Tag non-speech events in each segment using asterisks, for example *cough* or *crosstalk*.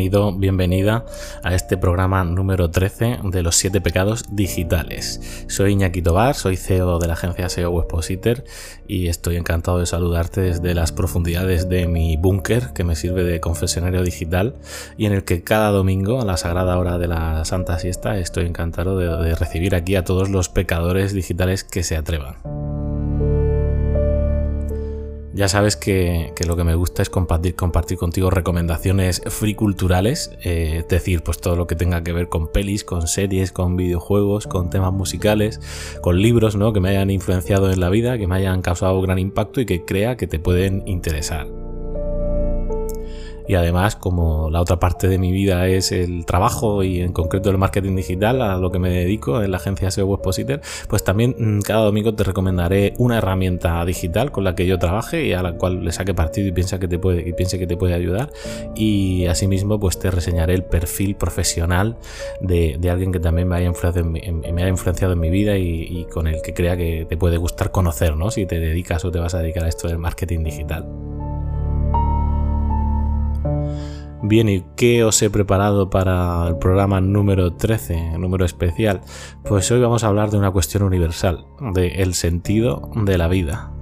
bienvenido, bienvenida a este programa número 13 de los 7 pecados digitales. Soy Iñaki Tobar, soy CEO de la agencia SEO Webpositor y estoy encantado de saludarte desde las profundidades de mi búnker que me sirve de confesionario digital y en el que cada domingo a la sagrada hora de la Santa Siesta estoy encantado de, de recibir aquí a todos los pecadores digitales que se atrevan. Ya sabes que, lo que me gusta es compartir, compartir contigo recomendaciones free culturales, eh, es decir, pues todo lo que tenga que ver con pelis, con series, con videojuegos, con temas musicales, con libros, ¿no? Que me hayan influenciado en la vida, que me hayan causado gran impacto y que crea que te pueden interesar y además como la otra parte de mi vida es el trabajo y en concreto el marketing digital a lo que me dedico en la agencia SEO Webpositor, pues también mm, cada domingo te recomendaré una herramienta digital con la que yo trabaje y a la cual le saque partido y piensa que te puede y piense que te puede ayudar y asimismo pues te reseñaré el perfil profesional de, alguien que también me haya influenciado en mi, vida y, y con el que crea que te puede gustar conocer, ¿no? Si te dedicas o te vas a dedicar a esto del marketing digital. Bien, ¿y qué os he preparado para el programa número 13, número especial? Pues hoy vamos a hablar de una cuestión universal, de el sentido de la vida.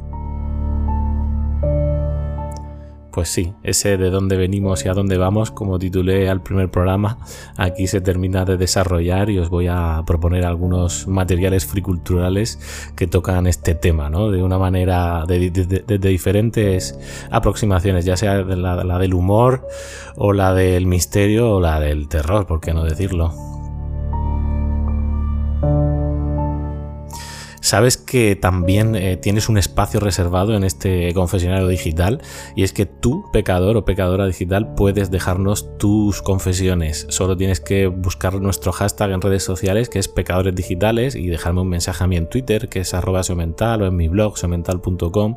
Pues sí, ese de dónde venimos y a dónde vamos, como titulé al primer programa, aquí se termina de desarrollar y os voy a proponer algunos materiales friculturales que tocan este tema, ¿no? De una manera, de, diferentes aproximaciones, ya sea la, la del humor o la del misterio o la del terror, por qué no decirlo. Sabes que también eh, tienes un espacio reservado en este confesionario digital y es que tú, pecador o pecadora digital, puedes dejarnos tus confesiones. Solo tienes que buscar nuestro hashtag en redes sociales que es pecadores digitales y dejarme un mensaje a mí en Twitter que es arroba seomental o en mi blog seomental.com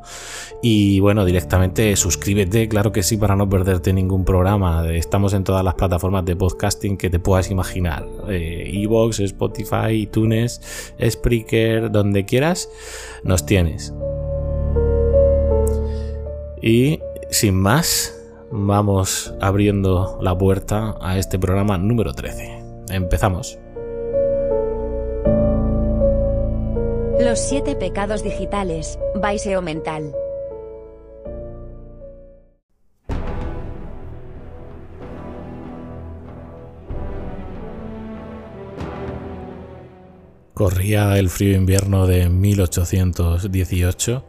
y bueno, directamente suscríbete, claro que sí, para no perderte ningún programa. Estamos en todas las plataformas de podcasting que te puedas imaginar. Eh, Evox, Spotify, iTunes, Spreaker, donde quieras, nos tienes. Y sin más, vamos abriendo la puerta a este programa número 13. Empezamos. Los siete pecados digitales, Baiseo Mental. Corría el frío invierno de 1818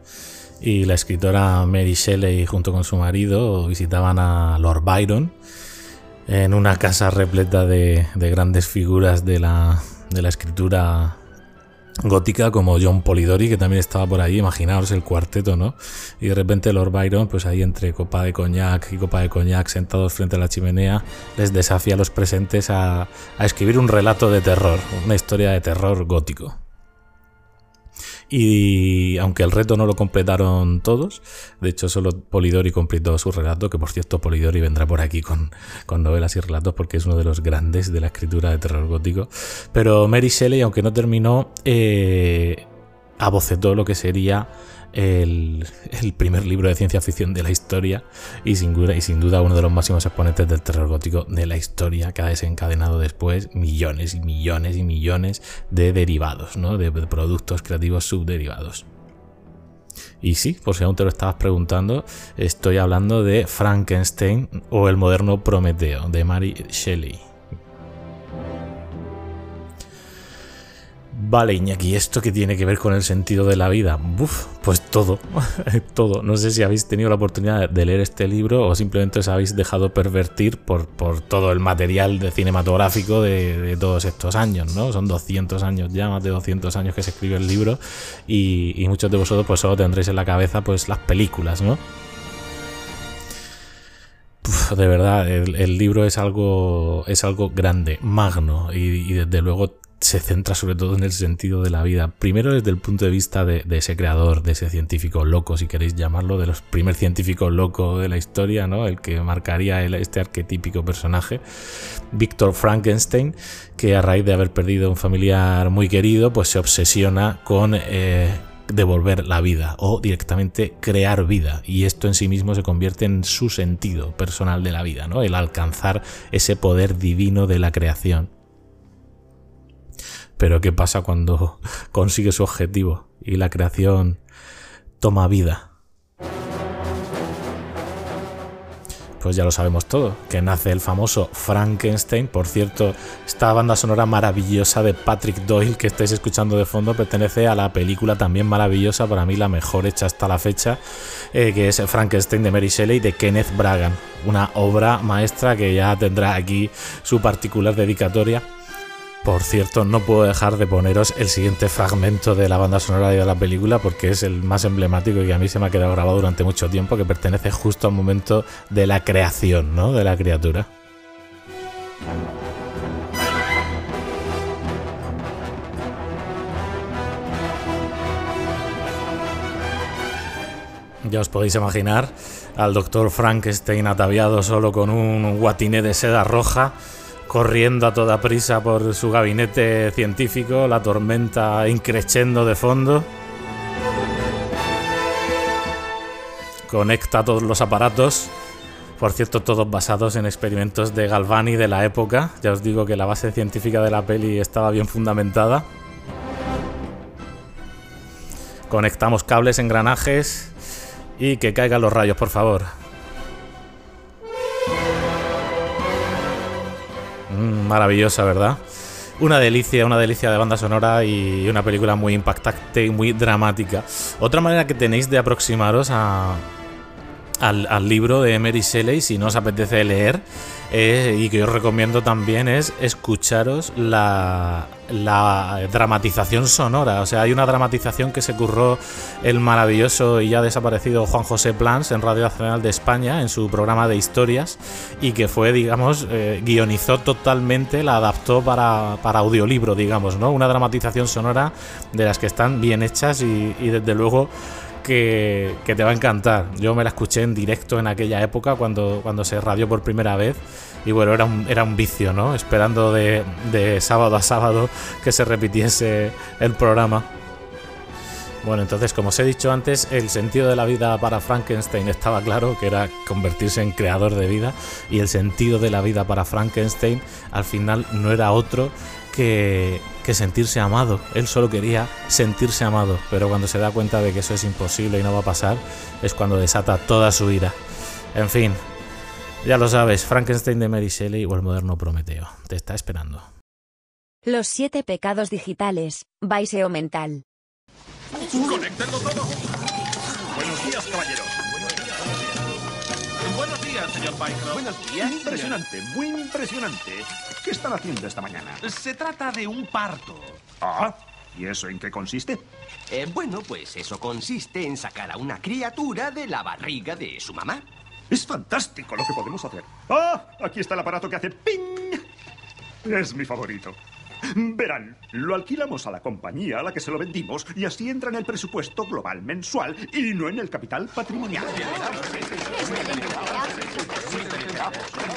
y la escritora Mary Shelley junto con su marido visitaban a Lord Byron en una casa repleta de, grandes figuras de la, de la escritura gótica como John Polidori, que también estaba por ahí, imaginaos el cuarteto, ¿no? Y de repente Lord Byron, pues ahí entre copa de coñac y copa de coñac, sentados frente a la chimenea, les desafía a los presentes a, a escribir un relato de terror, una historia de terror gótico. Y aunque el reto no lo completaron todos, de hecho solo Polidori completó su relato, que por cierto Polidori vendrá por aquí con, novelas y relatos porque es uno de los grandes de la escritura de terror gótico. Pero Mary Shelley, aunque no terminó, eh, abocetó lo que sería el, primer libro de ciencia ficción de la historia y sin, sin duda uno de los máximos exponentes del terror gótico de la historia que ha desencadenado después millones y millones y millones de derivados, ¿no? de, productos creativos subderivados. Y sí, por si aún te lo estabas preguntando, estoy hablando de Frankenstein o el moderno Prometeo de Mary Shelley. Vale, Iñaki, ¿esto qué tiene que ver con el sentido de la vida? Pues todo, *laughs* todo. No sé si habéis tenido la oportunidad de leer este libro o simplemente os habéis dejado pervertir por, por todo el material de cinematográfico de, todos estos años, ¿no? Son 200 años ya, más de 200 años que se escribe el libro y, muchos de vosotros pues solo tendréis en la cabeza pues las películas, ¿no? de verdad, el, libro es algo, es algo grande, magno y desde luego se centra sobre todo en el sentido de la vida. Primero desde el punto de vista de, ese creador, de ese científico loco, si queréis llamarlo, de los primer científicos loco de la historia, ¿no? El que marcaría este arquetípico personaje, Víctor Frankenstein, que a raíz de haber perdido un familiar muy querido, pues se obsesiona con eh, devolver la vida o directamente crear vida. Y esto en sí mismo se convierte en su sentido personal de la vida, ¿no? El alcanzar ese poder divino de la creación. Pero ¿qué pasa cuando *laughs* consigue su objetivo y la creación toma vida? pues ya lo sabemos todo, que nace el famoso Frankenstein. Por cierto, esta banda sonora maravillosa de Patrick Doyle que estáis escuchando de fondo pertenece a la película también maravillosa, para mí la mejor hecha hasta la fecha, eh, que es Frankenstein de Mary Shelley de Kenneth Bragan. Una obra maestra que ya tendrá aquí su particular dedicatoria por cierto, no puedo dejar de poneros el siguiente fragmento de la banda sonora de la película porque es el más emblemático y que a mí se me ha quedado grabado durante mucho tiempo, que pertenece justo al momento de la creación, ¿no? De la criatura. Ya os podéis imaginar al doctor Frankenstein ataviado solo con un guatiné de seda roja corriendo a toda prisa por su gabinete científico, la tormenta increchendo de fondo. Conecta todos los aparatos, por cierto, todos basados en experimentos de Galvani de la época. Ya os digo que la base científica de la peli estaba bien fundamentada. Conectamos cables, engranajes y que caigan los rayos, por favor. Mm, maravillosa, ¿verdad? Una delicia, una delicia de banda sonora y una película muy impactante y muy dramática. Otra manera que tenéis de aproximaros a, al, libro de Mary Shelley, si no os apetece leer, eh, y que os recomiendo también es escucharos la, dramatización sonora. O sea, hay una dramatización que se curró el maravilloso y ya desaparecido Juan José Plans en Radio Nacional de España, en su programa de historias, y que fue, digamos, eh, guionizó totalmente, la adaptó para, para, audiolibro, digamos, ¿no? Una dramatización sonora de las que están bien hechas y desde luego que, te va a encantar. Yo me la escuché en directo en aquella época cuando, cuando se radió por primera vez. Y bueno, era un, era un vicio, ¿no? Esperando de, de sábado a sábado que se repitiese el programa. Bueno, entonces, como os he dicho antes, el sentido de la vida para Frankenstein estaba claro, que era convertirse en creador de vida, y el sentido de la vida para Frankenstein al final no era otro que, sentirse amado. Él solo quería sentirse amado, pero cuando se da cuenta de que eso es imposible y no va a pasar, es cuando desata toda su ira. En fin, ya lo sabes, Frankenstein de Mary Shelley o el moderno Prometeo. Te está esperando. Los siete pecados digitales, Baiseo mental. Buenos Buenos días. Impresionante, muy impresionante. ¿Qué están haciendo esta mañana? Se trata de un parto. Ah, ¿y eso en qué consiste? Eh, bueno, pues eso consiste en sacar a una criatura de la barriga de su mamá. Es fantástico lo que podemos hacer. ¡Ah! Aquí está el aparato que hace ¡ping! Es mi favorito. Verán, lo alquilamos a la compañía a la que se lo vendimos y así entra en el presupuesto global mensual y no en el capital patrimonial.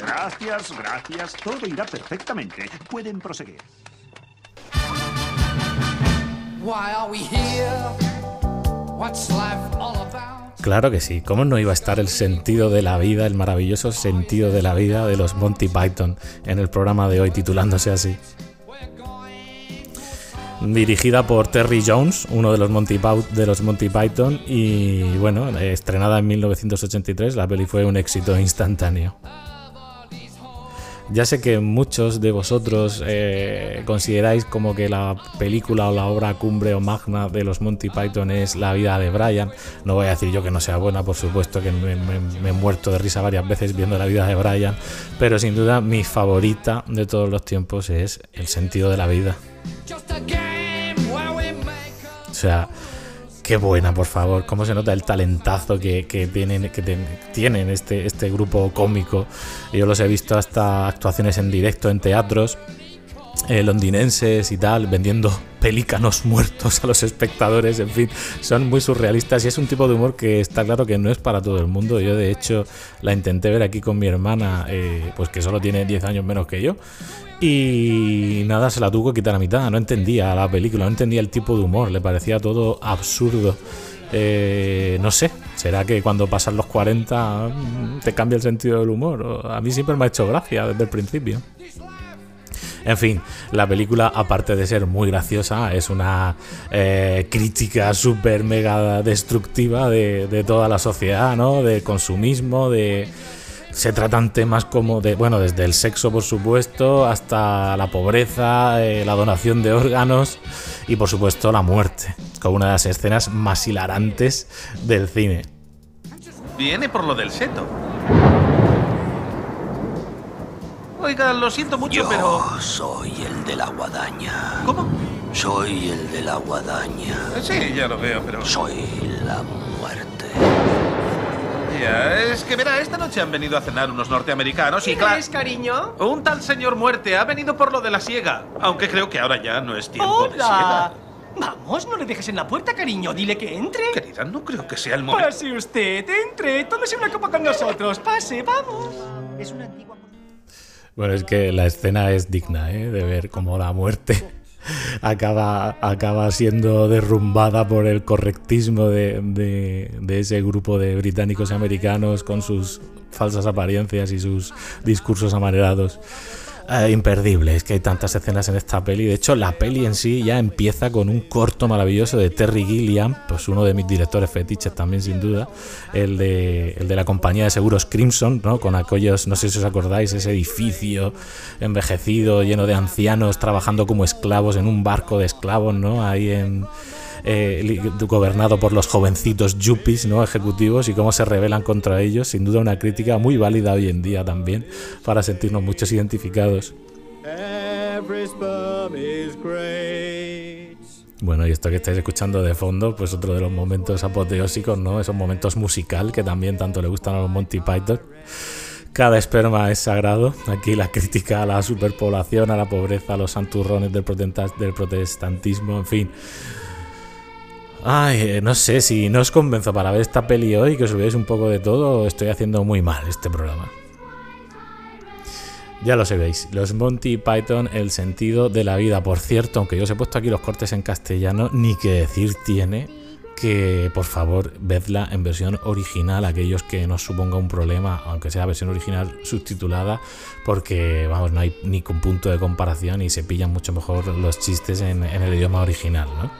Gracias, gracias. Todo irá perfectamente. Pueden proseguir. Claro que sí, ¿cómo no iba a estar el sentido de la vida, el maravilloso sentido de la vida de los Monty Python en el programa de hoy titulándose así? Dirigida por Terry Jones, uno de los Monty, Python, y bueno, estrenada en 1983, la peli fue un éxito instantáneo. Ya sé que muchos de vosotros eh, consideráis como que la película o la obra cumbre o magna de los Monty Python es La vida de Brian. No voy a decir yo que no sea buena, por supuesto que me he muerto de risa varias veces viendo la vida de Brian, pero sin duda mi favorita de todos los tiempos es El sentido de la vida. O sea, qué buena, por favor. Cómo se nota el talentazo que, tienen, que tienen este, este grupo cómico. Yo los he visto hasta actuaciones en directo en teatros. Eh, londinenses y tal, vendiendo *laughs* pelícanos muertos a los espectadores, en fin, son muy surrealistas y es un tipo de humor que está claro que no es para todo el mundo. Yo de hecho la intenté ver aquí con mi hermana, eh, pues que solo tiene 10 años menos que yo. Y nada, se la tuvo que quitar a mitad, no entendía la película, no entendía el tipo de humor, le parecía todo absurdo. Eh, no sé, ¿será que cuando pasan los 40 mm, te cambia el sentido del humor? A mí siempre me ha hecho gracia desde el principio. En fin, la película, aparte de ser muy graciosa, es una eh, crítica súper mega destructiva de, toda la sociedad, ¿no? De consumismo, de se tratan temas como de, bueno, desde el sexo por supuesto, hasta la pobreza, eh, la donación de órganos y por supuesto la muerte, con una de las escenas más hilarantes del cine. Viene por lo del seto. Oiga, lo siento mucho, Yo pero... soy el de la guadaña. ¿Cómo? Soy el de la guadaña. Sí, ya lo veo, pero... Soy la muerte. Ya, es que verá, esta noche han venido a cenar unos norteamericanos y ¿Quién claro... es, cariño? Un tal señor muerte ha venido por lo de la siega. Aunque creo que ahora ya no es tiempo de ¡Hola! siega. Vamos, no le dejes en la puerta, cariño. Dile que entre. Querida, no creo que sea el momento. Pase usted, entre. Tómese una copa con nosotros. Pase, vamos. Es una antigua... Bueno, es que la escena es digna, ¿eh? De ver cómo la muerte *laughs* acaba, acaba siendo derrumbada por el correctismo de, de- de ese grupo de británicos y americanos con sus falsas apariencias y sus discursos amanerados. Eh, imperdible, es que hay tantas escenas en esta peli. De hecho, la peli en sí ya empieza con un corto maravilloso de Terry Gilliam, pues uno de mis directores fetiches también, sin duda. El de, el de la compañía de seguros Crimson, ¿no? Con aquellos, no sé si os acordáis, ese edificio envejecido, lleno de ancianos trabajando como esclavos en un barco de esclavos, ¿no? Ahí en. Eh, gobernado por los jovencitos yuppies, ¿no? Ejecutivos y cómo se rebelan contra ellos. Sin duda, una crítica muy válida hoy en día también, para sentirnos muchos identificados. Bueno, y esto que estáis escuchando de fondo, pues otro de los momentos apoteósicos, ¿no? Esos momentos musical que también tanto le gustan a los Monty Python. Cada esperma es sagrado. Aquí la crítica a la superpoblación, a la pobreza, a los santurrones del, protesta- del protestantismo, en fin. Ay, eh, no sé, si no os convenzo para ver esta peli hoy, que os olvidéis un poco de todo, estoy haciendo muy mal este programa. Ya lo sabéis, los Monty Python, el sentido de la vida. Por cierto, aunque yo os he puesto aquí los cortes en castellano, ni que decir tiene que, por favor, vedla en versión original, aquellos que nos suponga un problema, aunque sea versión original subtitulada, porque, vamos, no hay ni con punto de comparación y se pillan mucho mejor los chistes en, en el idioma original, ¿no?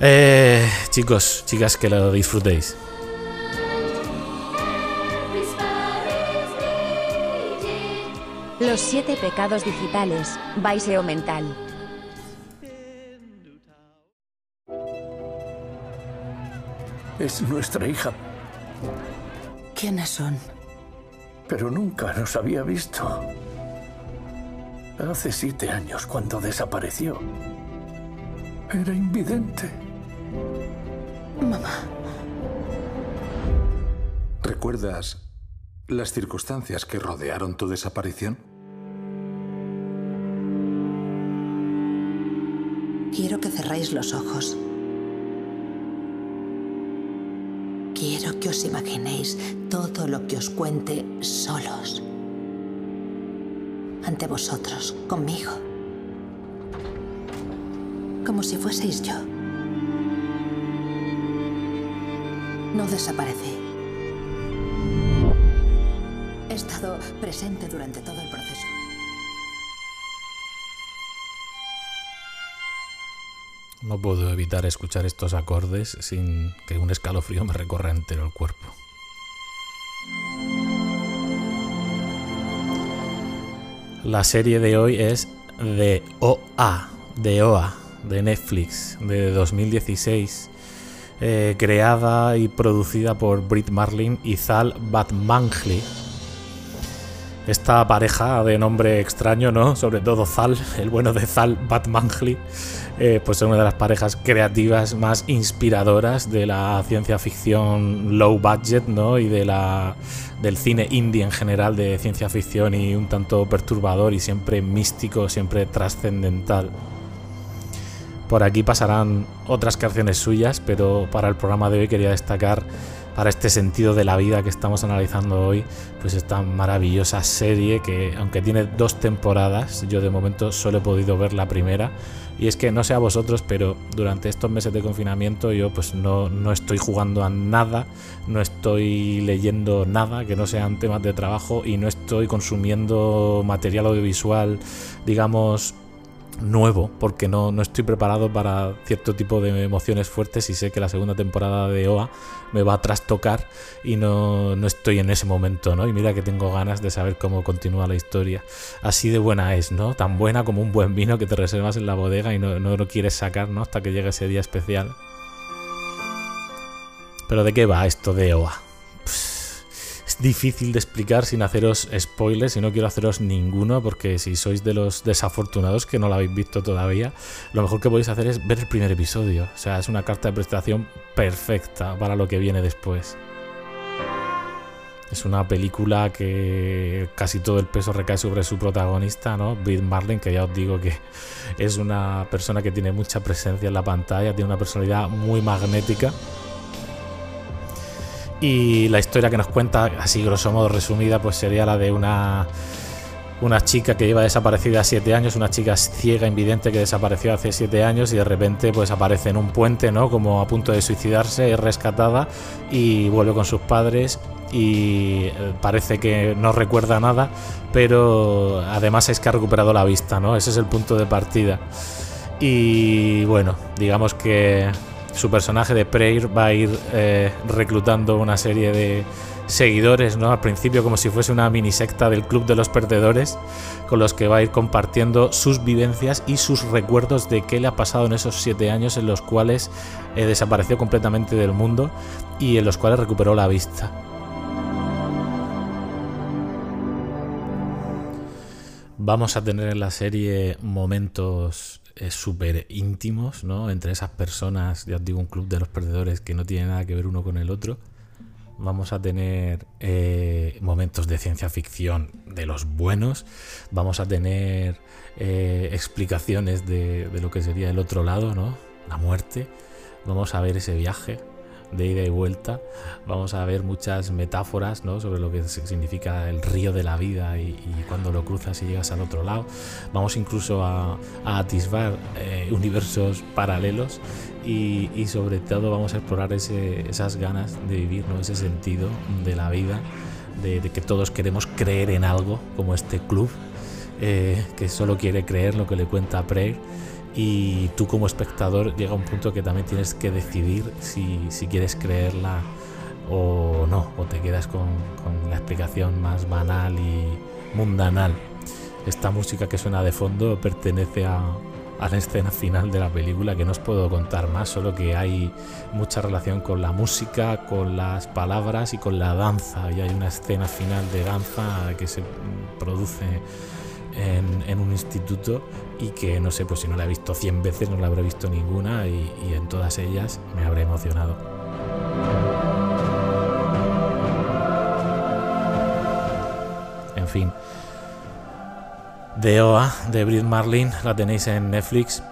Eh, chicos, chicas, que lo disfrutéis. Los siete pecados digitales, Baiseo mental. Es nuestra hija, ¿Quiénes son? pero nunca nos había visto. Hace siete años cuando desapareció. Era invidente. Mamá. ¿Recuerdas las circunstancias que rodearon tu desaparición? Quiero que cerráis los ojos. Quiero que os imaginéis todo lo que os cuente solos. Ante vosotros, conmigo. Como si fueseis yo. No desaparecí. He estado presente durante todo el proceso. No puedo evitar escuchar estos acordes sin que un escalofrío me recorra entero el cuerpo. La serie de hoy es de OA, de OA, de Netflix, de 2016, eh, creada y producida por Brit Marlin y Zal Batmangley. esta pareja de nombre extraño, ¿no? Sobre todo Zal, *laughs* el bueno de Zal Batmangley, eh, pues es una de las parejas creativas más inspiradoras de la ciencia ficción low budget, ¿no? Y de la del cine indie en general de ciencia ficción y un tanto perturbador y siempre místico, siempre trascendental. Por aquí pasarán otras canciones suyas, pero para el programa de hoy quería destacar para este sentido de la vida que estamos analizando hoy, pues esta maravillosa serie que aunque tiene dos temporadas, yo de momento solo he podido ver la primera. Y es que no sé a vosotros, pero durante estos meses de confinamiento yo pues no, no estoy jugando a nada, no estoy leyendo nada que no sean temas de trabajo y no estoy consumiendo material audiovisual, digamos, nuevo porque no, no, estoy preparado para cierto tipo de emociones fuertes y sé que la segunda temporada de OA me va a trastocar y no, no, estoy en ese momento, ¿no? Y mira que tengo ganas de saber cómo continúa la historia. Así de buena es, ¿no? Tan buena como un buen vino que te reservas en la bodega y no, no lo quieres sacar, ¿no? Hasta que llegue ese día especial. Pero ¿de qué va esto de OA? Difícil de explicar sin haceros spoilers y no quiero haceros ninguno porque si sois de los desafortunados que no lo habéis visto todavía, lo mejor que podéis hacer es ver el primer episodio. O sea, es una carta de prestación perfecta para lo que viene después. Es una película que casi todo el peso recae sobre su protagonista, ¿no? Bill Marlin, que ya os digo que es una persona que tiene mucha presencia en la pantalla, tiene una personalidad muy magnética y la historia que nos cuenta, así grosso modo resumida, pues sería la de una, una chica que lleva desaparecida siete años, una chica ciega, invidente que desapareció hace siete años y de repente pues aparece en un puente, ¿no? Como a punto de suicidarse, es rescatada y vuelve con sus padres y eh, parece que no recuerda nada, pero además es que ha recuperado la vista, ¿no? Ese es el punto de partida. Y bueno, digamos que su personaje de Prayer va a ir eh, reclutando una serie de seguidores, ¿no? Al principio como si fuese una mini secta del Club de los Perdedores, con los que va a ir compartiendo sus vivencias y sus recuerdos de qué le ha pasado en esos siete años en los cuales eh, desapareció completamente del mundo y en los cuales recuperó la vista. Vamos a tener en la serie momentos súper íntimos, ¿no? Entre esas personas, ya os digo, un club de los perdedores que no tiene nada que ver uno con el otro. Vamos a tener eh, momentos de ciencia ficción de los buenos. Vamos a tener eh, explicaciones de, de, lo que sería el otro lado, ¿no? La muerte. Vamos a ver ese viaje de ida y vuelta. Vamos a ver muchas metáforas ¿no? sobre lo que significa el río de la vida y, cuando lo cruzas y llegas al otro lado. Vamos incluso a, atisbar eh, universos paralelos y, sobre todo vamos a explorar esas ganas de vivir, ¿no? ese sentido de la vida, de, que todos queremos creer en algo como este club. Eh, que solo quiere creer lo que le cuenta Prayer y tú como espectador llega un punto que también tienes que decidir si, si quieres creerla o no, o te quedas con, con, la explicación más banal y mundanal. Esta música que suena de fondo pertenece a, a la escena final de la película, que no os puedo contar más, solo que hay mucha relación con la música, con las palabras y con la danza. Y hay una escena final de danza que se produce en, un instituto y que no sé, pues si no la he visto 100 veces, no la habré visto ninguna y, en todas ellas me habré emocionado. En fin. De OA, de Brit Marlin, la tenéis en Netflix.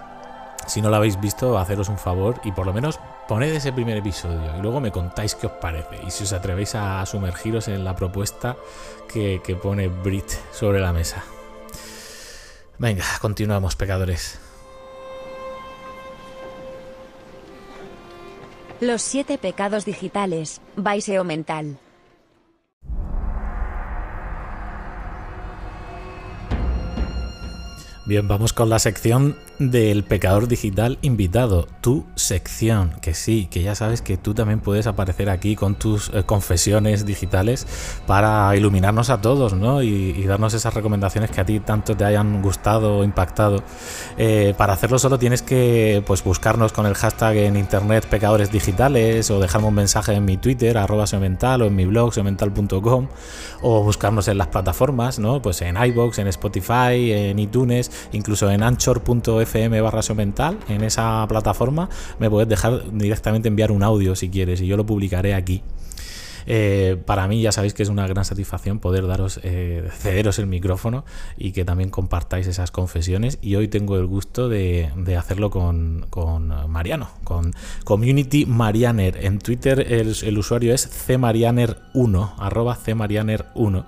Si no la habéis visto, haceros un favor y por lo menos poned ese primer episodio y luego me contáis qué os parece y si os atrevéis a sumergiros en la propuesta que, que pone Brit sobre la mesa. Venga, continuamos, pecadores. Los siete pecados digitales, Baiseo mental. Bien, vamos con la sección del pecador digital invitado, tu sección, que sí, que ya sabes que tú también puedes aparecer aquí con tus eh, confesiones digitales para iluminarnos a todos, ¿no? Y, darnos esas recomendaciones que a ti tanto te hayan gustado o impactado. Eh, para hacerlo solo tienes que pues buscarnos con el hashtag en internet pecadores digitales o dejarme un mensaje en mi Twitter, arroba mental o en mi blog semental.com o buscarnos en las plataformas, ¿no? Pues en iBox, en Spotify, en iTunes incluso en anchor.fm barra mental, en esa plataforma, me puedes dejar directamente enviar un audio si quieres y yo lo publicaré aquí. Eh, para mí ya sabéis que es una gran satisfacción poder daros, eh, cederos el micrófono y que también compartáis esas confesiones. Y hoy tengo el gusto de, hacerlo con, Mariano, con Community Marianer. En Twitter el, usuario es cmarianer1, arroba cmarianer1.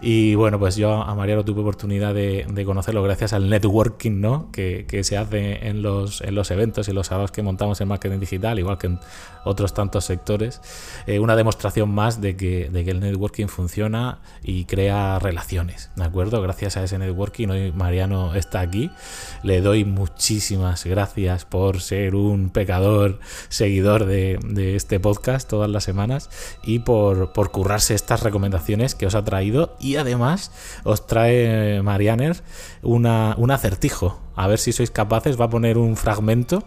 Y bueno, pues yo a Mariano tuve oportunidad de, conocerlo gracias al networking ¿no? que, se hace en los, en los eventos y los sábados que montamos en marketing digital, igual que en otros tantos sectores. Eh, una demostración más de que, de que el networking funciona y crea relaciones, ¿de acuerdo? Gracias a ese networking, hoy Mariano está aquí. Le doy muchísimas gracias por ser un pecador seguidor de, este podcast todas las semanas y por, por currarse estas recomendaciones que os ha traído. Y además os trae Marianer una, un acertijo. A ver si sois capaces, va a poner un fragmento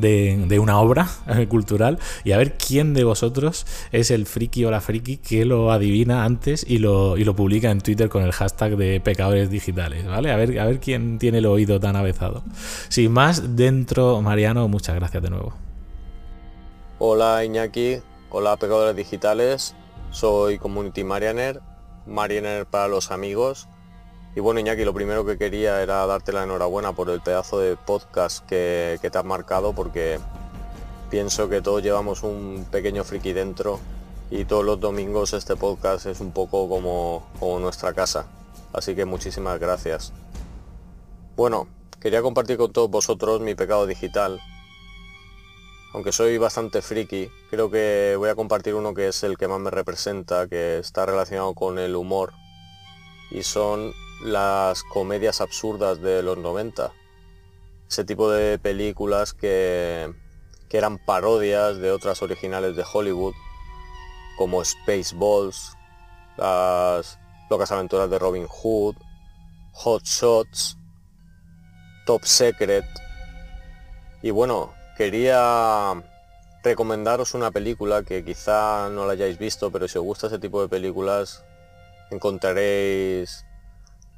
de, una obra *laughs* cultural y a ver quién de vosotros es el friki o la friki que lo adivina antes y lo, y lo publica en Twitter con el hashtag de pecadores digitales, ¿vale? A ver, a ver quién tiene el oído tan avezado. Sin más, dentro, Mariano, muchas gracias de nuevo. Hola Iñaki, hola pecadores digitales, soy Community Marianer, Marianer para los amigos y bueno, Iñaki, lo primero que quería era darte la enhorabuena por el pedazo de podcast que, te has marcado, porque pienso que todos llevamos un pequeño friki dentro y todos los domingos este podcast es un poco como, nuestra casa. Así que muchísimas gracias. Bueno, quería compartir con todos vosotros mi pecado digital. Aunque soy bastante friki, creo que voy a compartir uno que es el que más me representa, que está relacionado con el humor. Y son las comedias absurdas de los 90. Ese tipo de películas que, que eran parodias de otras originales de Hollywood, como Spaceballs, las locas aventuras de Robin Hood, Hot Shots, Top Secret. Y bueno, quería recomendaros una película que quizá no la hayáis visto, pero si os gusta ese tipo de películas encontraréis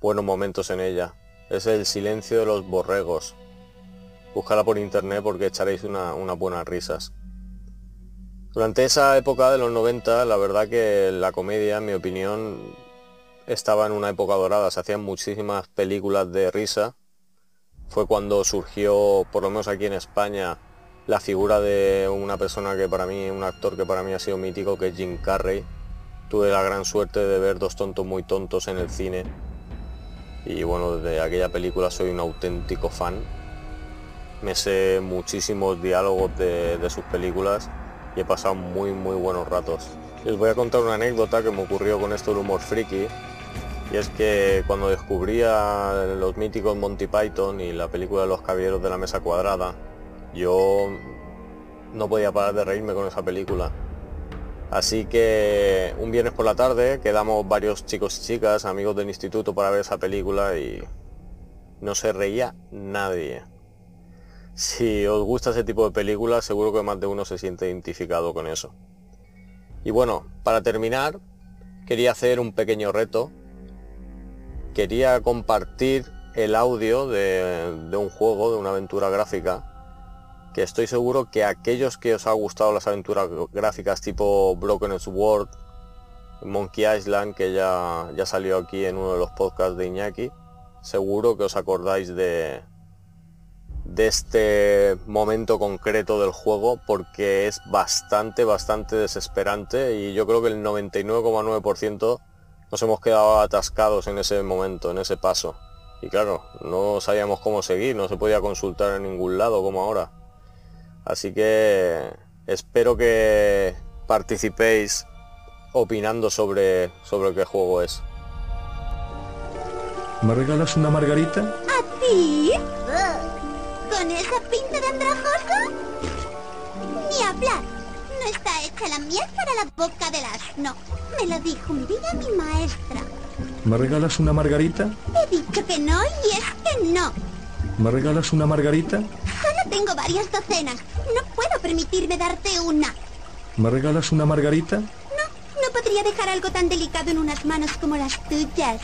buenos momentos en ella. Es el silencio de los borregos. Búscala por internet porque echaréis unas buenas risas. Durante esa época de los 90, la verdad que la comedia, en mi opinión, estaba en una época dorada. Se hacían muchísimas películas de risa. Fue cuando surgió, por lo menos aquí en España, la figura de una persona que para mí, un actor que para mí ha sido mítico, que es Jim Carrey. Tuve la gran suerte de ver dos tontos muy tontos en el cine y bueno, desde aquella película soy un auténtico fan. Me sé muchísimos diálogos de, sus películas y he pasado muy muy buenos ratos. Les voy a contar una anécdota que me ocurrió con esto del humor friki y es que cuando descubría los míticos Monty Python y la película de los caballeros de la mesa cuadrada, yo no podía parar de reírme con esa película. Así que un viernes por la tarde quedamos varios chicos y chicas, amigos del instituto, para ver esa película y no se reía nadie. Si os gusta ese tipo de películas, seguro que más de uno se siente identificado con eso. Y bueno, para terminar, quería hacer un pequeño reto. Quería compartir el audio de, de un juego, de una aventura gráfica, que estoy seguro que aquellos que os ha gustado las aventuras gráficas tipo Broken Sword, Monkey Island, que ya, ya salió aquí en uno de los podcasts de Iñaki, seguro que os acordáis de, de este momento concreto del juego porque es bastante, bastante desesperante y yo creo que el 99,9% nos hemos quedado atascados en ese momento, en ese paso. Y claro, no sabíamos cómo seguir, no se podía consultar en ningún lado como ahora. Así que espero que participéis opinando sobre, sobre qué juego es. ¿Me regalas una margarita? ¿Sí? ¿Con esa pinta de andrajoso? Ni hablar. No está hecha la miel para la boca del asno. Me lo dijo un día mi maestra. ¿Me regalas una margarita? He dicho que no y es que no. ¿Me regalas una margarita? Solo tengo varias docenas. No puedo permitirme darte una. ¿Me regalas una margarita? No, no podría dejar algo tan delicado en unas manos como las tuyas.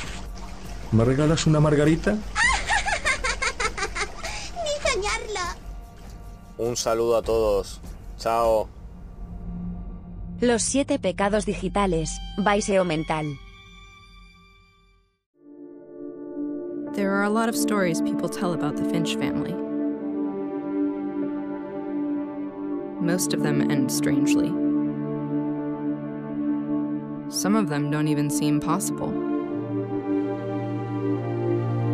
¿Me regalas una margarita? *laughs* Ni soñarlo. Un saludo a todos. Chao. Los siete pecados digitales, Baiseo mental. There are a lot of stories people tell about the Finch family. Most of them end strangely. Some of them don't even seem possible.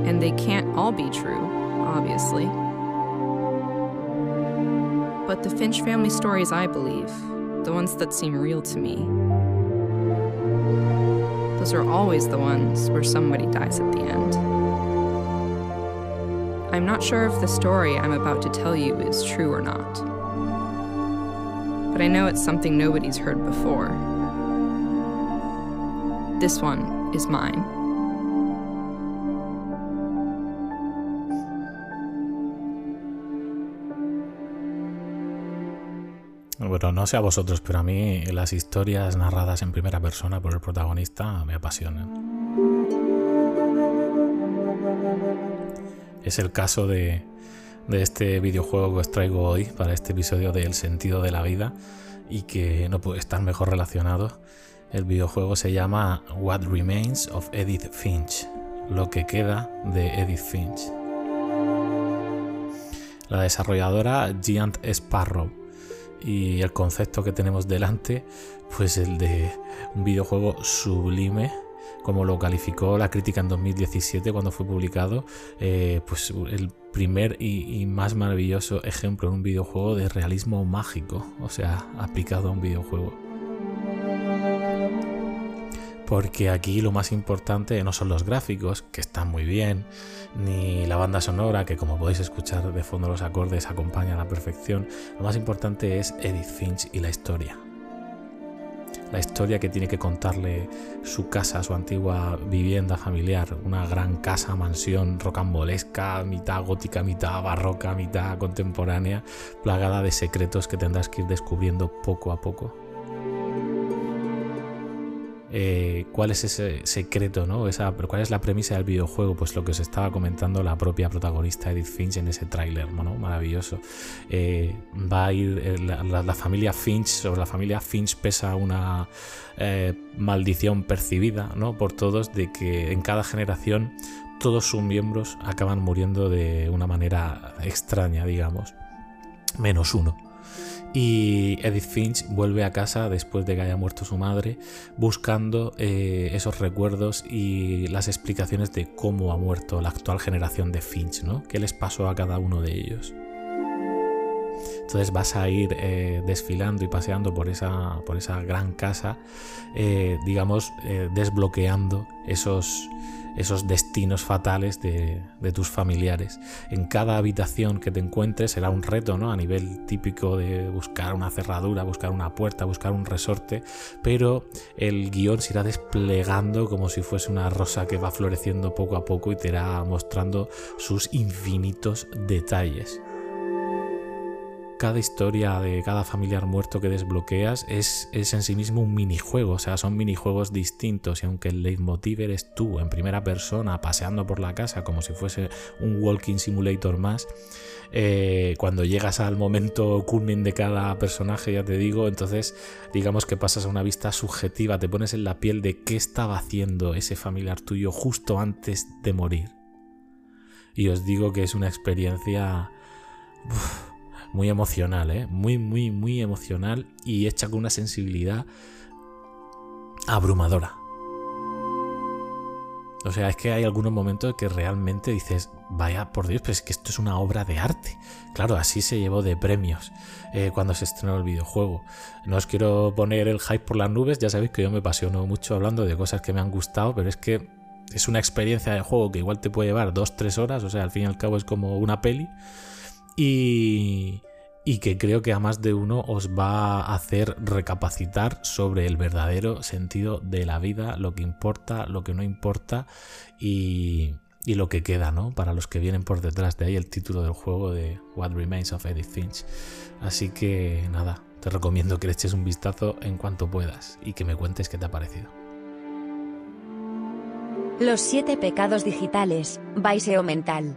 And they can't all be true, obviously. But the Finch family stories I believe, the ones that seem real to me, those are always the ones where somebody dies at the end. I'm not sure if the story I'm about to tell you is true or not. But I know it's something nobody's heard before. This one is mine. Bueno, no sé a vosotros, pero a mí las historias narradas en primera persona por el protagonista me apasionan. Es el caso de, de este videojuego que os traigo hoy para este episodio de El sentido de la vida y que no puede estar mejor relacionado. El videojuego se llama What Remains of Edith Finch, lo que queda de Edith Finch. La desarrolladora Giant Sparrow y el concepto que tenemos delante, pues el de un videojuego sublime como lo calificó la crítica en 2017 cuando fue publicado, eh, pues el primer y, y, más maravilloso ejemplo en un videojuego de realismo mágico, o sea, aplicado a un videojuego. Porque aquí lo más importante no son los gráficos, que están muy bien, ni la banda sonora, que como podéis escuchar de fondo los acordes acompañan a la perfección. Lo más importante es Edith Finch y la historia la historia que tiene que contarle su casa, su antigua vivienda familiar, una gran casa, mansión rocambolesca, mitad gótica, mitad barroca, mitad contemporánea, plagada de secretos que tendrás que ir descubriendo poco a poco. Eh, cuál es ese secreto, ¿no? Esa, cuál es la premisa del videojuego, pues lo que os estaba comentando la propia protagonista Edith Finch en ese tráiler, ¿no? Maravilloso. Eh, va a ir eh, la, familia Finch, sobre la familia Finch pesa una maldición percibida, ¿no? Por todos de que en cada generación todos sus miembros acaban muriendo de una manera extraña, digamos, menos uno. Y Edith Finch vuelve a casa después de que haya muerto su madre, buscando eh, esos recuerdos y las explicaciones de cómo ha muerto la actual generación de Finch, ¿no? ¿Qué les pasó a cada uno de ellos? Entonces vas a ir eh, desfilando y paseando por esa, por esa gran casa, eh, digamos, desbloqueando esos, esos destinos fatales de, tus familiares. En cada habitación que te encuentres será un reto, ¿no? A nivel típico de buscar una cerradura, buscar una puerta, buscar un resorte, pero el guion se irá desplegando como si fuese una rosa que va floreciendo poco a poco y te irá mostrando sus infinitos detalles cada historia de cada familiar muerto que desbloqueas es, es, en sí mismo un minijuego, o sea, son minijuegos distintos y aunque el leitmotiv eres tú en primera persona paseando por la casa como si fuese un walking simulator más, eh, cuando llegas al momento culmin de cada personaje, ya te digo, entonces digamos que pasas a una vista subjetiva, te pones en la piel de qué estaba haciendo ese familiar tuyo justo antes de morir. Y os digo que es una experiencia... muy emocional, ¿eh? muy, muy, muy emocional y hecha con una sensibilidad abrumadora. O sea, es que hay algunos momentos que realmente dices, vaya por Dios, pues es que esto es una obra de arte. Claro, así se llevó de premios eh, cuando se estrenó el videojuego. No os quiero poner el hype por las nubes, ya sabéis que yo me apasiono mucho hablando de cosas que me han gustado, pero es que es una experiencia de juego que igual te puede llevar 2-3 horas, o sea, al fin y al cabo es como una peli. Y, y que creo que a más de uno os va a hacer recapacitar sobre el verdadero sentido de la vida, lo que importa, lo que no importa y, y lo que queda, ¿no? Para los que vienen por detrás de ahí el título del juego de What Remains of Edith Finch. Así que nada, te recomiendo que le eches un vistazo en cuanto puedas y que me cuentes qué te ha parecido. Los siete pecados digitales, Baiseo Mental.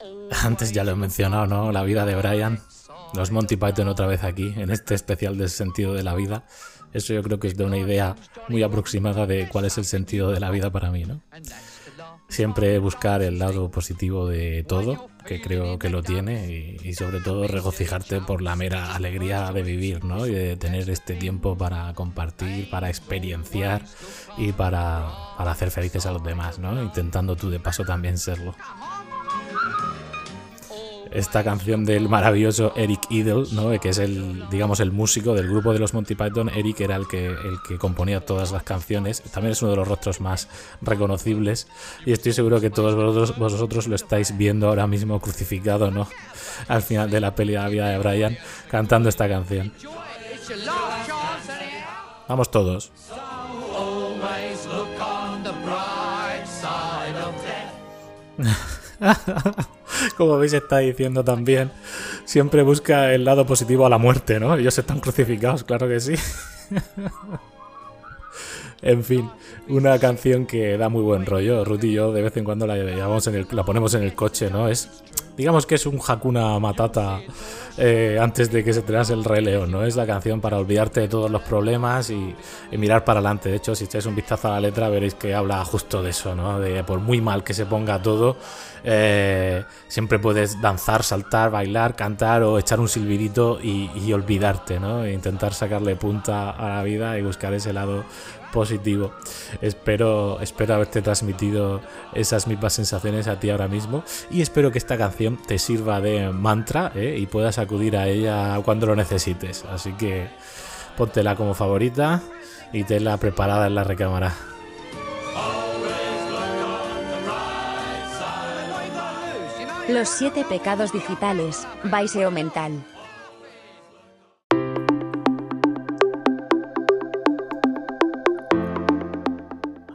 *laughs* Antes ya lo he mencionado, ¿no? La vida de Brian. Los Monty Python otra vez aquí, en este especial del sentido de la vida. Eso yo creo que es de una idea muy aproximada de cuál es el sentido de la vida para mí, ¿no? Siempre buscar el lado positivo de todo, que creo que lo tiene, y, sobre todo regocijarte por la mera alegría de vivir, ¿no? Y de tener este tiempo para compartir, para experienciar y para, para hacer felices a los demás, ¿no? Intentando tú de paso también serlo esta canción del maravilloso Eric Idle, ¿no? que es el, digamos, el músico del grupo de los Monty Python. Eric era el que, el que componía todas las canciones. También es uno de los rostros más reconocibles. Y estoy seguro que todos vosotros, vosotros lo estáis viendo ahora mismo crucificado, ¿no? Al final de la peli de la vida de Brian, cantando esta canción. Vamos todos. *laughs* *laughs* Como veis está diciendo también, siempre busca el lado positivo a la muerte, ¿no? Ellos están crucificados, claro que sí. *laughs* en fin, una canción que da muy buen rollo. Ruth y yo de vez en cuando la, llevamos la ponemos en el coche, ¿no? Es, digamos que es un Hakuna Matata eh, antes de que se te el Rey León, ¿no? Es la canción para olvidarte de todos los problemas y, mirar para adelante. De hecho, si echáis un vistazo a la letra veréis que habla justo de eso, ¿no? De por muy mal que se ponga todo, eh, siempre puedes danzar, saltar, bailar, cantar o echar un silbidito y, y olvidarte, ¿no? E intentar sacarle punta a la vida y buscar ese lado positivo. Espero, espero haberte transmitido esas mismas sensaciones a ti ahora mismo y espero que esta canción te sirva de mantra ¿eh? y puedas acudir a ella cuando lo necesites. Así que póntela como favorita y tenla preparada en la recámara. Los siete pecados digitales, Baiseo Mental.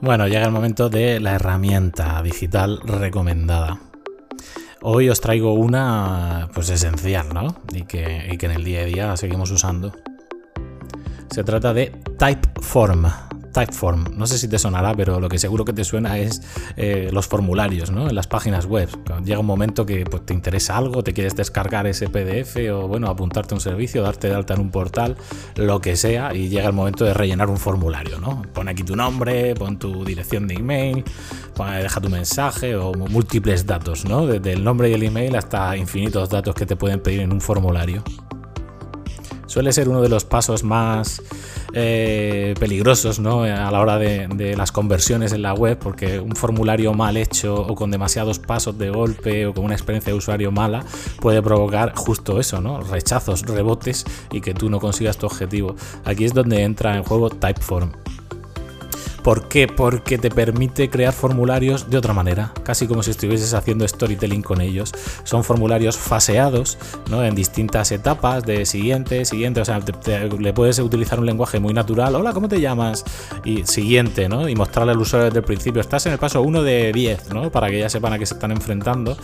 Bueno, llega el momento de la herramienta digital recomendada. Hoy os traigo una pues esencial, ¿no? Y que, y que en el día a día seguimos usando. Se trata de Typeform. Typeform. No sé si te sonará, pero lo que seguro que te suena es eh, los formularios ¿no? en las páginas web. llega un momento que pues, te interesa algo, te quieres descargar ese PDF o bueno, apuntarte a un servicio, darte de alta en un portal, lo que sea, y llega el momento de rellenar un formulario. ¿no? Pon aquí tu nombre, pon tu dirección de email, deja tu mensaje o múltiples datos, ¿no? desde el nombre y el email hasta infinitos datos que te pueden pedir en un formulario. Suele ser uno de los pasos más eh, peligrosos ¿no? a la hora de, las conversiones en la web, porque un formulario mal hecho o con demasiados pasos de golpe o con una experiencia de usuario mala puede provocar justo eso, ¿no? rechazos, rebotes y que tú no consigas tu objetivo. Aquí es donde entra en juego Typeform. ¿Por qué? Porque te permite crear formularios de otra manera, casi como si estuvieses haciendo storytelling con ellos. Son formularios faseados, ¿no? En distintas etapas de siguiente, siguiente, o sea, le puedes utilizar un lenguaje muy natural. Hola, ¿cómo te llamas? Y siguiente, ¿no? Y mostrarle al usuario desde el principio. Estás en el paso 1 de 10, ¿no? Para que ya sepan a qué se están enfrentando.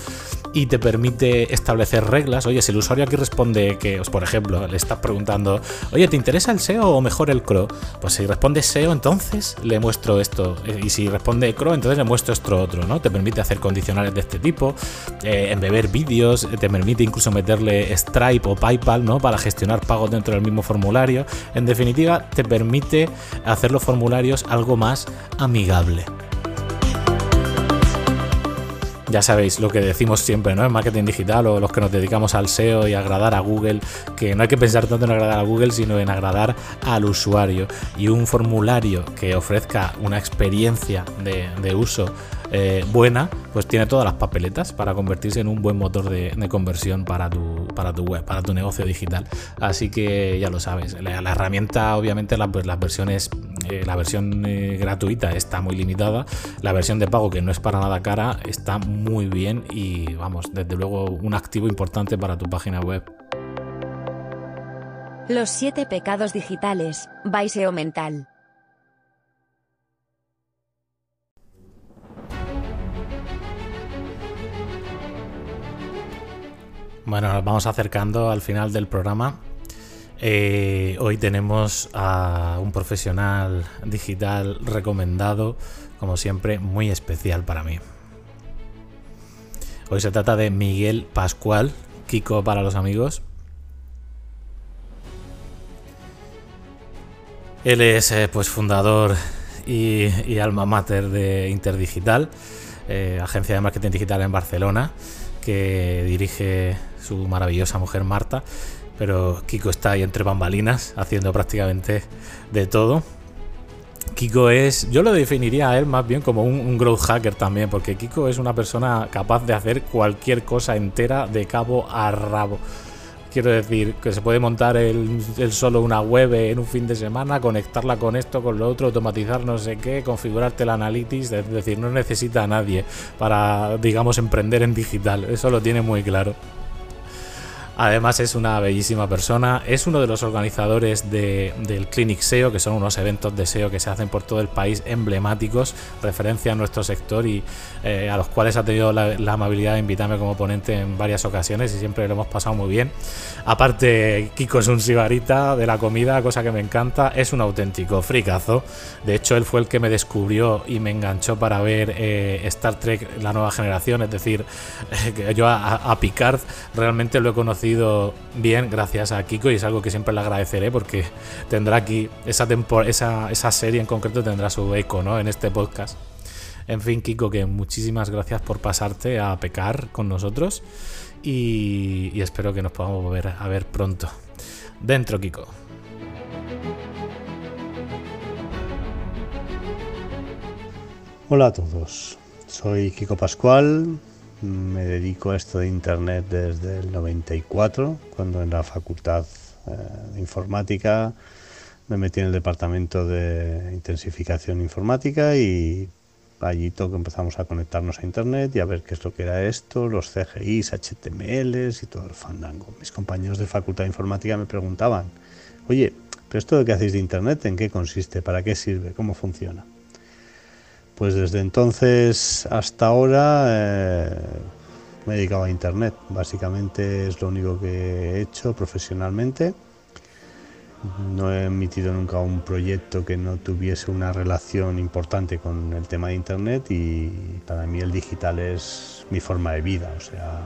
y te permite establecer reglas. Oye, si el usuario aquí responde que, pues, por ejemplo, le estás preguntando, oye, ¿te interesa el SEO o mejor el CRO? Pues si responde SEO, entonces le muestro esto. Y si responde CRO, entonces le muestro esto otro, ¿no? Te permite hacer condicionales de este tipo, eh, embeber vídeos, te permite incluso meterle Stripe o PayPal, ¿no? Para gestionar pagos dentro del mismo formulario. En definitiva, te permite hacer los formularios algo más amigable. Ya sabéis lo que decimos siempre, ¿no? En marketing digital o los que nos dedicamos al SEO y agradar a Google, que no hay que pensar tanto en agradar a Google, sino en agradar al usuario. Y un formulario que ofrezca una experiencia de, uso eh, buena, pues tiene todas las papeletas para convertirse en un buen motor de, conversión para tu, para tu web, para tu negocio digital. Así que ya lo sabes, la, herramienta, obviamente, pues, las versiones, eh, la versión eh, gratuita está muy limitada, la versión de pago, que no es para nada cara, está muy bien y vamos, desde luego un activo importante para tu página web. Los siete pecados digitales, Baiseo Mental. Bueno, nos vamos acercando al final del programa. Eh, hoy tenemos a un profesional digital recomendado, como siempre, muy especial para mí. Hoy se trata de Miguel Pascual, Kiko para los amigos. Él es eh, pues fundador y, alma mater de Interdigital, eh, agencia de marketing digital en Barcelona, que dirige su maravillosa mujer Marta. Pero Kiko está ahí entre bambalinas, haciendo prácticamente de todo. Kiko es, yo lo definiría a él más bien como un, growth hacker también, porque Kiko es una persona capaz de hacer cualquier cosa entera de cabo a rabo. Quiero decir, que se puede montar el, solo una web en un fin de semana, conectarla con esto, con lo otro, automatizar no sé qué, configurarte la analytics, es decir, no necesita a nadie para, digamos, emprender en digital. Eso lo tiene muy claro. Además es una bellísima persona, es uno de los organizadores del Clinic SEO, que son unos eventos de SEO que se hacen por todo el país emblemáticos, referencia a nuestro sector y eh, a los cuales ha tenido la, amabilidad de invitarme como ponente en varias ocasiones y siempre lo hemos pasado muy bien. Aparte, Kiko es un sibarita de la comida, cosa que me encanta, es un auténtico fricazo. De hecho, él fue el que me descubrió y me enganchó para ver eh, Star Trek, la nueva generación, es decir, *laughs* yo a, a Picard realmente lo he conocido bien gracias a Kiko y es algo que siempre le agradeceré porque tendrá aquí esa, esa, esa serie en concreto tendrá su eco ¿no? en este podcast. En fin, Kiko, que muchísimas gracias por pasarte a pecar con nosotros y, y espero que nos podamos volver a ver pronto. Dentro, Kiko. Hola a todos, soy Kiko Pascual, me dedico a esto de Internet desde el 94, cuando en la Facultad eh, de Informática me metí en el departamento de intensificación informática y allí todo empezamos a conectarnos a Internet y a ver qué es lo que era esto, los CGIs, HTMLs y todo el fandango. Mis compañeros de Facultad de Informática me preguntaban, oye, pero esto de que hacéis de Internet, ¿en qué consiste? ¿Para qué sirve? ¿Cómo funciona? Pues desde entonces hasta ahora eh, me he dedicado a Internet. Básicamente es lo único que he hecho profesionalmente. No he emitido nunca un proyecto que no tuviese una relación importante con el tema de Internet y para mí el digital es mi forma de vida. O sea,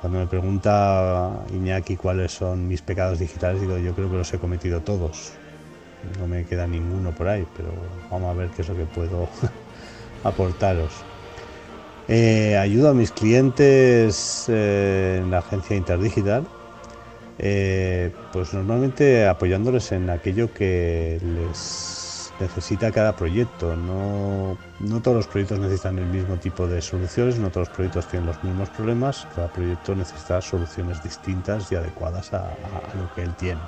cuando me pregunta Iñaki cuáles son mis pecados digitales, digo, yo creo que los he cometido todos no me queda ninguno por ahí, pero vamos a ver qué es lo que puedo *laughs* aportaros. Eh, ayudo a mis clientes eh, en la agencia Interdigital, eh, pues normalmente apoyándoles en aquello que les necesita cada proyecto. No, todos los proyectos necesitan el mismo tipo de soluciones, no todos los proyectos tienen los mismos problemas, cada proyecto necesita soluciones distintas y adecuadas a lo que él tiene.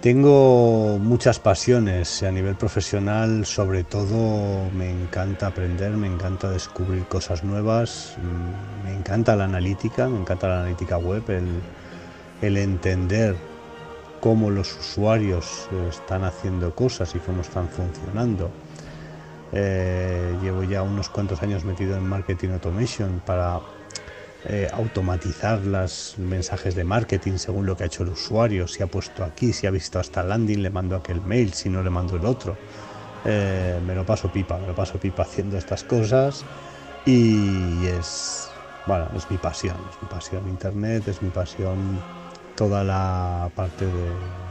Tengo muchas pasiones a nivel profesional, sobre todo me encanta aprender, me encanta descubrir cosas nuevas, mm, me encanta la analítica, me encanta la analítica web, el, entender cómo los usuarios están haciendo cosas y cómo están funcionando. Eh, llevo ya unos cuantos años metido en marketing automation para eh, automatizar los mensajes de marketing según lo que ha hecho el usuario, si ha puesto aquí, si ha visto hasta landing, le mando aquel mail, si no le mando el otro. Eh, me lo paso pipa, me lo paso pipa haciendo estas cosas y es, bueno, es mi pasión, es mi pasión Internet, es mi pasión toda la parte de,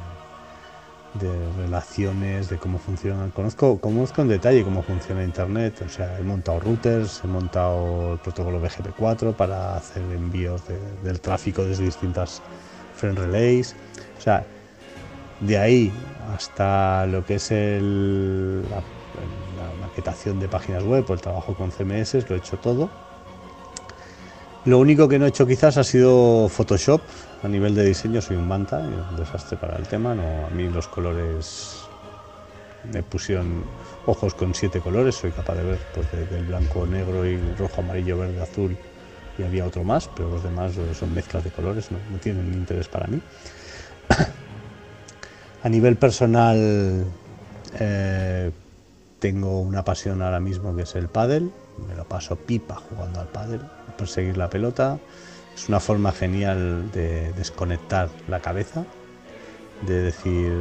de relaciones, de cómo funciona. Conozco, conozco en detalle cómo funciona Internet. O sea, he montado routers, he montado el protocolo BGP4 para hacer envíos del tráfico desde distintas friend relays. O sea, de ahí hasta lo que es el, la, maquetación de páginas web o el trabajo con CMS, lo he hecho todo. Lo único que no he hecho quizás ha sido Photoshop. A nivel de diseño soy un manta, un desastre para el tema. No, a mí los colores me pusieron ojos con siete colores, soy capaz de ver pues, del blanco, negro y rojo, amarillo, verde, azul y había otro más, pero los demás son mezclas de colores, no, no tienen interés para mí. *coughs* a nivel personal eh, tengo una pasión ahora mismo que es el pádel, me lo paso pipa jugando al pádel perseguir la pelota. Es una forma genial de desconectar la cabeza, de decir,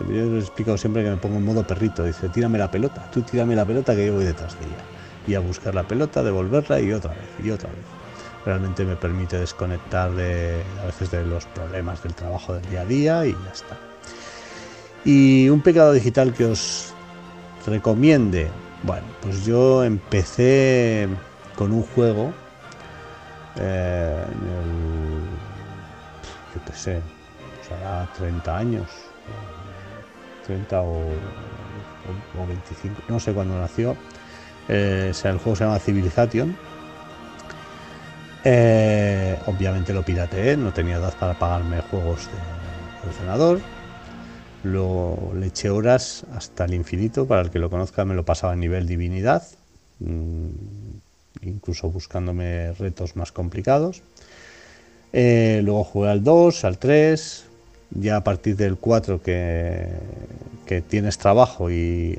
yo les explico siempre que me pongo en modo perrito, dice, tírame la pelota, tú tírame la pelota que yo voy detrás de ella. Y a buscar la pelota, devolverla y otra vez, y otra vez. Realmente me permite desconectar de, a veces de los problemas del trabajo del día a día y ya está. Y un pecado digital que os recomiende. Bueno, pues yo empecé con un juego eh, el, yo qué sé, pues hará 30 años, 30 o, o, 25, no sé cuándo nació. Eh, sea, el juego se llama Civilization. Eh, obviamente lo pirateé, no tenía edad para pagarme juegos de ordenador. Lo, le eché horas hasta el infinito, para el que lo conozca me lo pasaba a nivel divinidad. Mm, incluso buscándome retos más complicados. Eh, luego jugué al 2, al 3, ya a partir del 4 que, tienes trabajo y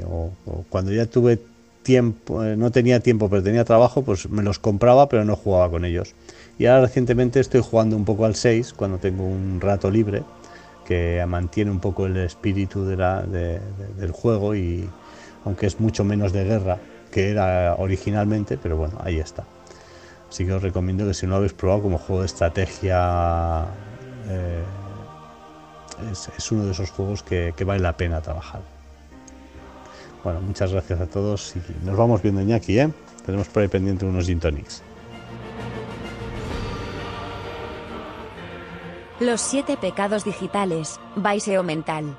cuando ya tuve tiempo, eh, no tenía tiempo pero tenía trabajo, pues me los compraba pero no jugaba con ellos. Y ahora recientemente estoy jugando un poco al 6 cuando tengo un rato libre que mantiene un poco el espíritu del juego y aunque es mucho menos de guerra, que era originalmente, pero bueno, ahí está. Así que os recomiendo que si no lo habéis probado como juego de estrategia, eh, es, uno de esos juegos que, vale la pena trabajar. Bueno, muchas gracias a todos y nos vamos viendo Iñaki, ¿eh? Tenemos por ahí pendiente unos gin tonics. Los siete pecados digitales, Baiseo Mental.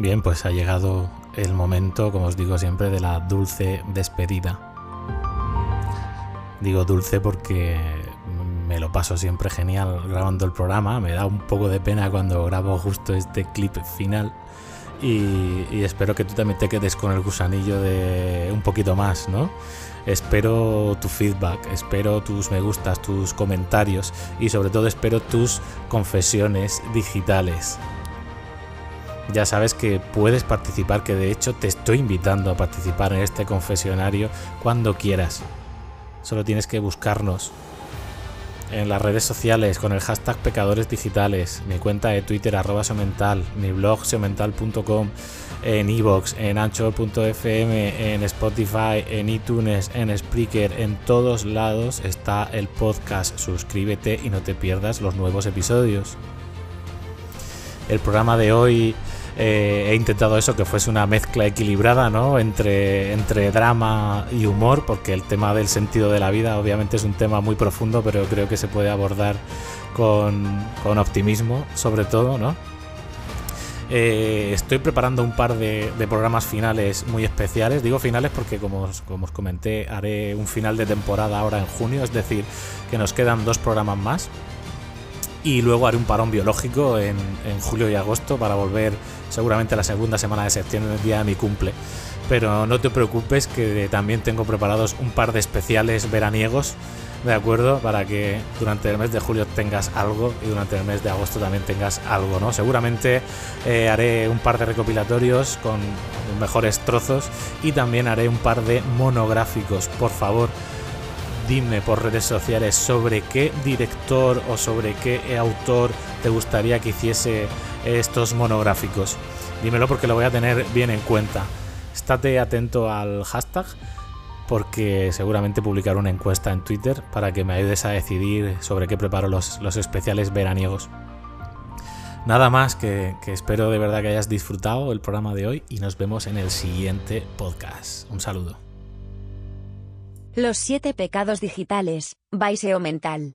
Bien, pues ha llegado el momento, como os digo siempre, de la dulce despedida. Digo dulce porque me lo paso siempre genial grabando el programa. Me da un poco de pena cuando grabo justo este clip final. Y, espero que tú también te quedes con el gusanillo de un poquito más, ¿no? Espero tu feedback, espero tus me gustas, tus comentarios y sobre todo espero tus confesiones digitales ya sabes que puedes participar, que de hecho te estoy invitando a participar en este confesionario cuando quieras. Solo tienes que buscarnos en las redes sociales con el hashtag pecadores digitales, mi cuenta de Twitter arroba somental, mi blog somental.com, en iVoox, en ancho.fm, en Spotify, en iTunes, en Spreaker, en todos lados está el podcast. Suscríbete y no te pierdas los nuevos episodios. El programa de hoy eh, he intentado eso, que fuese una mezcla equilibrada, ¿no? Entre, entre drama y humor, porque el tema del sentido de la vida obviamente es un tema muy profundo, pero creo que se puede abordar con, con optimismo, sobre todo, ¿no? Eh, estoy preparando un par de, programas finales muy especiales. Digo finales porque, como como os comenté, haré un final de temporada ahora en junio, es decir, que nos quedan dos programas más. Y luego haré un parón biológico en, julio y agosto para volver seguramente la segunda semana de septiembre, el día de mi cumple. Pero no te preocupes que también tengo preparados un par de especiales veraniegos ¿de acuerdo? Para que durante el mes de julio tengas algo y durante el mes de agosto también tengas algo, ¿no? Seguramente eh, haré un par de recopilatorios con mejores trozos y también haré un par de monográficos. Por favor, dime por redes sociales sobre qué director o sobre qué autor te gustaría que hiciese estos monográficos. Dímelo porque lo voy a tener bien en cuenta. Estate atento al hashtag porque seguramente publicaré una encuesta en Twitter para que me ayudes a decidir sobre qué preparo los, los especiales veraniegos. Nada más que, que espero de verdad que hayas disfrutado el programa de hoy y nos vemos en el siguiente podcast. Un saludo. Los siete pecados digitales, Baiseo Mental.